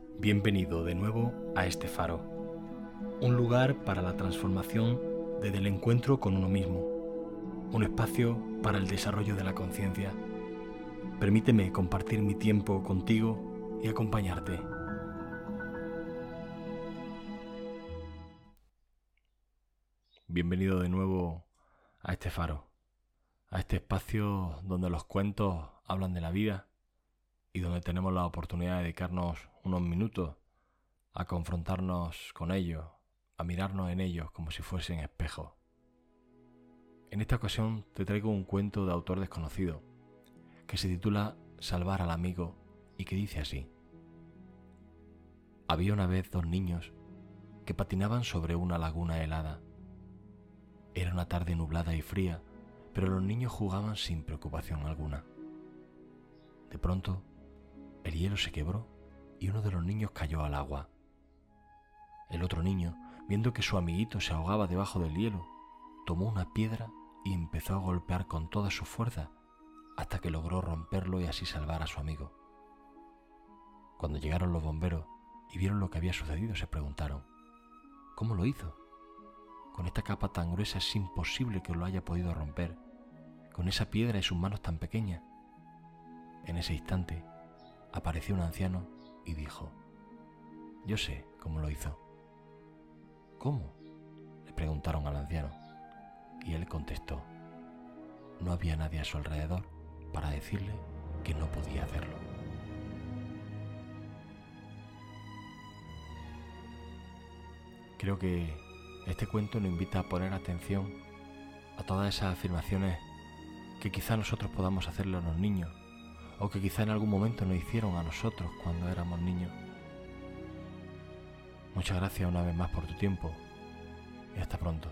Bienvenido de nuevo a este faro, un lugar para la transformación desde el encuentro con uno mismo, un espacio para el desarrollo de la conciencia. Permíteme compartir mi tiempo contigo y acompañarte. Bienvenido de nuevo a este faro, a este espacio donde los cuentos hablan de la vida y donde tenemos la oportunidad de dedicarnos unos minutos a confrontarnos con ellos, a mirarnos en ellos como si fuesen espejos. En esta ocasión te traigo un cuento de autor desconocido que se titula Salvar al amigo y que dice así. Había una vez dos niños que patinaban sobre una laguna helada. Era una tarde nublada y fría, pero los niños jugaban sin preocupación alguna. De pronto, el hielo se quebró y uno de los niños cayó al agua. El otro niño, viendo que su amiguito se ahogaba debajo del hielo, tomó una piedra y empezó a golpear con toda su fuerza hasta que logró romperlo y así salvar a su amigo. Cuando llegaron los bomberos y vieron lo que había sucedido, se preguntaron, ¿cómo lo hizo? Con esta capa tan gruesa es imposible que lo haya podido romper, con esa piedra y sus manos tan pequeñas. En ese instante apareció un anciano y dijo, yo sé cómo lo hizo. ¿Cómo? le preguntaron al anciano. Y él contestó, no había nadie a su alrededor para decirle que no podía hacerlo. Creo que este cuento nos invita a poner atención a todas esas afirmaciones que quizá nosotros podamos hacerle a los niños o que quizá en algún momento nos hicieron a nosotros cuando éramos niños. Muchas gracias una vez más por tu tiempo y hasta pronto.